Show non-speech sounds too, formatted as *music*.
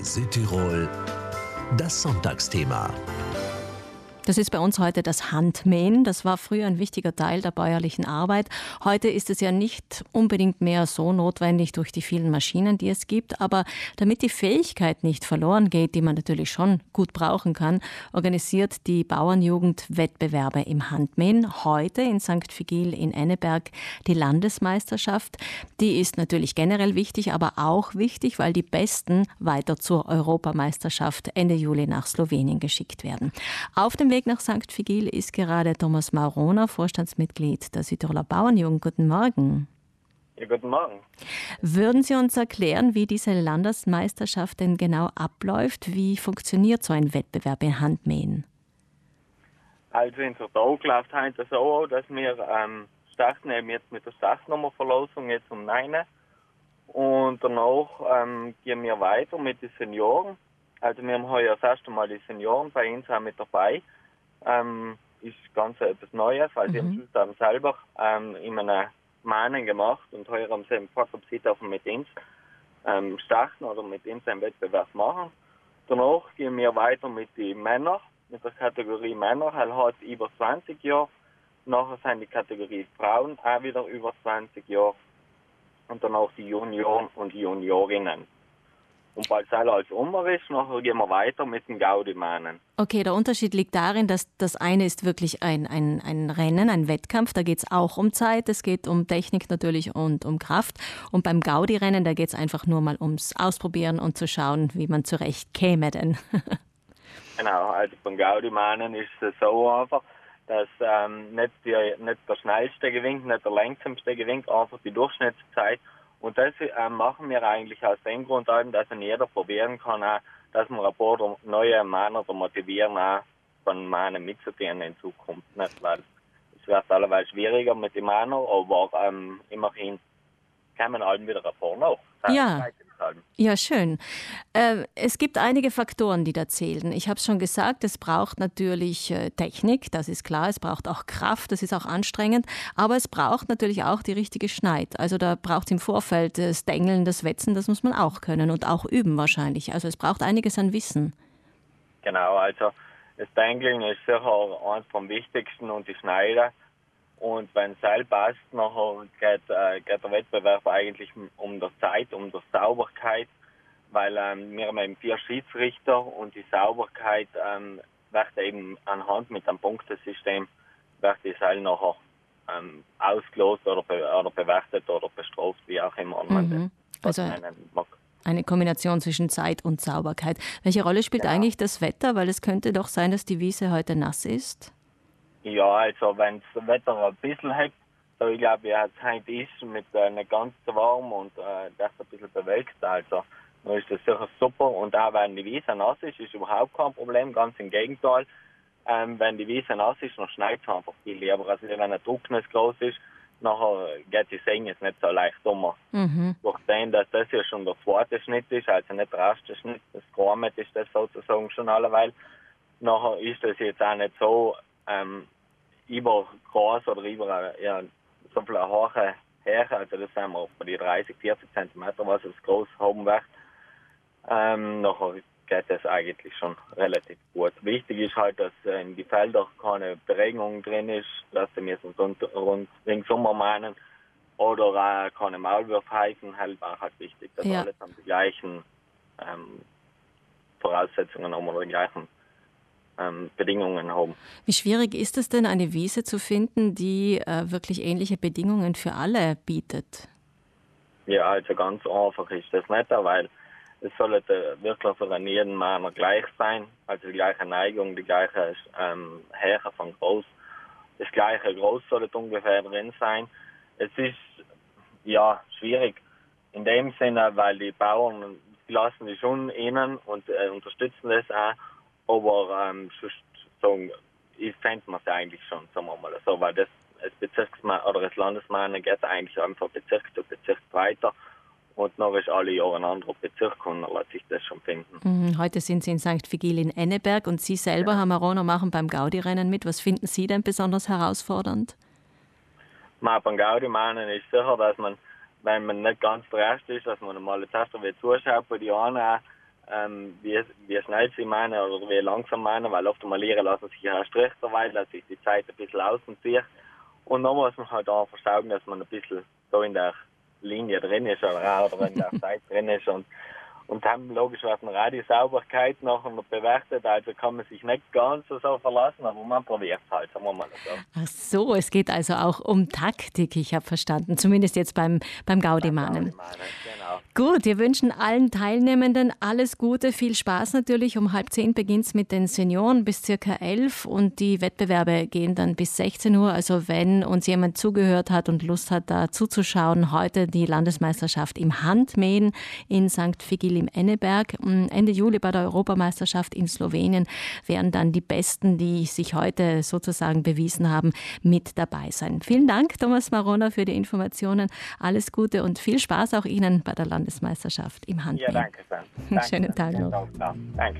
Bei Südtirol das Sonntagsthema. Das ist bei uns heute das Handmähen. Das war früher ein wichtiger Teil der bäuerlichen Arbeit. Heute ist es ja nicht unbedingt mehr so notwendig durch die vielen Maschinen, die es gibt. Aber damit die Fähigkeit nicht verloren geht, die man natürlich schon gut brauchen kann, organisiert die Bauernjugend Wettbewerbe im Handmähen. Heute in St. Vigil in Enneberg die Landesmeisterschaft. Die ist natürlich generell wichtig, aber auch wichtig, weil die Besten weiter zur Europameisterschaft Ende Juli nach Slowenien geschickt werden. Auf dem Weg nach St. Vigil ist gerade Thomas Mauroner, Vorstandsmitglied der Südtiroler Bauernjugend. Guten Morgen. Ja, guten Morgen. Würden Sie uns erklären, wie diese Landesmeisterschaft denn genau abläuft? Wie funktioniert so ein Wettbewerb in Handmähen? Also in der Tag läuft heute so, dass wir ähm, starten eben jetzt mit der Startnummerverlosung jetzt um 9 und danach ähm, gehen wir weiter mit den Senioren. Also wir haben heuer das erste Mal die Senioren bei uns auch mit dabei ähm, ist ganz etwas Neues, weil mhm. Schluss haben selber ähm, in einer Mahnen gemacht und heuer haben sie gefragt, ob sie dürfen mit uns ähm, starten oder mit uns einen Wettbewerb machen. Danach gehen wir weiter mit den Männern, mit der Kategorie Männer, er hat über 20 Jahre. Nachher sind die Kategorie Frauen auch wieder über 20 Jahre. Und danach die Junioren und Juniorinnen. Und bald es als Ummer ist, nachher gehen wir weiter mit den Gaudi-Mahnen. Okay, der Unterschied liegt darin, dass das eine ist wirklich ein, ein, ein Rennen, ein Wettkampf, da geht es auch um Zeit, es geht um Technik natürlich und um Kraft. Und beim Gaudi-Rennen, da geht es einfach nur mal ums Ausprobieren und zu schauen, wie man zurecht käme denn. *laughs* genau, also beim Gaudi-Mahnen ist es so einfach, dass ähm, nicht, die, nicht der schnellste gewinnt, nicht der langsamste gewinnt, einfach die Durchschnittszeit und das äh, machen wir eigentlich aus dem Grund dass dann jeder probieren kann, auch, dass ein paar neue Männer motivieren, auch von Männern mitzugehen in Zukunft. Nicht? Weil es wird alleweil schwieriger mit den Männern, aber ähm, immerhin kommen allen wieder ein paar noch. Ja. Ja, schön. Äh, es gibt einige Faktoren, die da zählen. Ich habe es schon gesagt, es braucht natürlich äh, Technik, das ist klar. Es braucht auch Kraft, das ist auch anstrengend. Aber es braucht natürlich auch die richtige Schneid. Also da braucht es im Vorfeld das Dengeln, das Wetzen, das muss man auch können und auch üben wahrscheinlich. Also es braucht einiges an Wissen. Genau, also das Dengeln ist sicher eines vom Wichtigsten und die Schneider. Und wenn Seil passt, nachher geht, äh, geht der Wettbewerb eigentlich um der Zeit, um der Sauberkeit, weil ähm, wir haben eben vier Schiedsrichter und die Sauberkeit ähm, wird eben anhand mit einem Punktesystem wird die Seil nachher ähm, ausgelost oder, be oder bewertet oder bestraft, wie auch immer man mhm. das also mag. Eine Kombination zwischen Zeit und Sauberkeit. Welche Rolle spielt genau. eigentlich das Wetter? Weil es könnte doch sein, dass die Wiese heute nass ist. Ja, also wenn das Wetter ein bisschen hat, so ich glaube, ja, es heute ist mit äh, nicht ganz so warm und äh, das ein bisschen bewölkt, also dann ist das sicher super. Und auch wenn die Wiese nass ist, ist überhaupt kein Problem, ganz im Gegenteil. Ähm, wenn die Wiese nass ist, dann schneit es einfach viel. Aber also, wenn ein Trockenes groß ist, nachher geht die Säge nicht so leicht um. Mhm. Durch den, dass das ja schon der zweite Schnitt ist, also nicht der erste Schnitt, das Kormet ist das sozusagen schon alleweil. Nachher ist das jetzt auch nicht so ähm, über groß oder über ja, so viele hohe her, also das sind wir bei die 30, 40 cm, was es groß haben wird. Ähm, nachher geht das eigentlich schon relativ gut. Wichtig ist halt, dass in die Felder keine Beregnung drin ist, dass sie müssen rund, rund ringsum meinen oder auch keine Maulwurfheifen, halt auch halt wichtig, dass ja. alles an die gleichen ähm, Voraussetzungen haben oder die gleichen ähm, Bedingungen haben. Wie schwierig ist es denn, eine Wiese zu finden, die äh, wirklich ähnliche Bedingungen für alle bietet? Ja, also ganz einfach ist das nicht, weil es sollte wirklich für jeden Mann gleich sein, also die gleiche Neigung, die gleiche ähm, Höhe von Groß, das gleiche Groß sollte ungefähr drin sein. Es ist ja schwierig in dem Sinne, weil die Bauern lassen die schon innen und äh, unterstützen das auch aber ähm, sagen, ich fände man es eigentlich schon, sagen wir mal so, weil das als Bezirksmann oder als Landesmann geht eigentlich einfach Bezirk zu Bezirk weiter. Und noch ist alle Jahre ein anderer Bezirk und dann lässt sich das schon finden. Mhm, heute sind Sie in St. Vigil in Enneberg und Sie selber, ja. Herr Maroner, machen beim Gaudi-Rennen mit. Was finden Sie denn besonders herausfordernd? Man, beim Gaudi-Mannen ist sicher, dass man, wenn man nicht ganz der Erste ist, dass man mal zuerst wieder zuschaut bei den anderen ähm, wie, wie schnell sie meinen oder wie langsam meinen, weil oft mal lehren lassen sich ja erst recht dabei, dass sich die Zeit ein bisschen außen zieht. Und dann muss man halt einfach schauen, dass man ein bisschen so in der Linie drin ist oder, oder in der *laughs* Zeit drin ist. Und und haben logischerweise eine die Sauberkeit nachher bewertet. Also kann man sich nicht ganz so verlassen, aber man probiert es halt, sagen wir mal so. Ach so, es geht also auch um Taktik, ich habe verstanden. Zumindest jetzt beim, beim Gaudimanen. Genau. Gut, wir wünschen allen Teilnehmenden alles Gute, viel Spaß natürlich. Um halb zehn beginnt es mit den Senioren bis circa elf und die Wettbewerbe gehen dann bis 16 Uhr. Also wenn uns jemand zugehört hat und Lust hat, da zuzuschauen, heute die Landesmeisterschaft im Handmähen in St. Vigili im Enneberg. Mm, Ende Juli bei der Europameisterschaft in Slowenien werden dann die Besten, die sich heute sozusagen bewiesen haben, mit dabei sein. Vielen Dank, Thomas Marona, für die Informationen. Alles Gute und viel Spaß auch Ihnen bei der Landesmeisterschaft im Handball. Ja, danke. *laughs* danke Schönen Tag noch. Danke.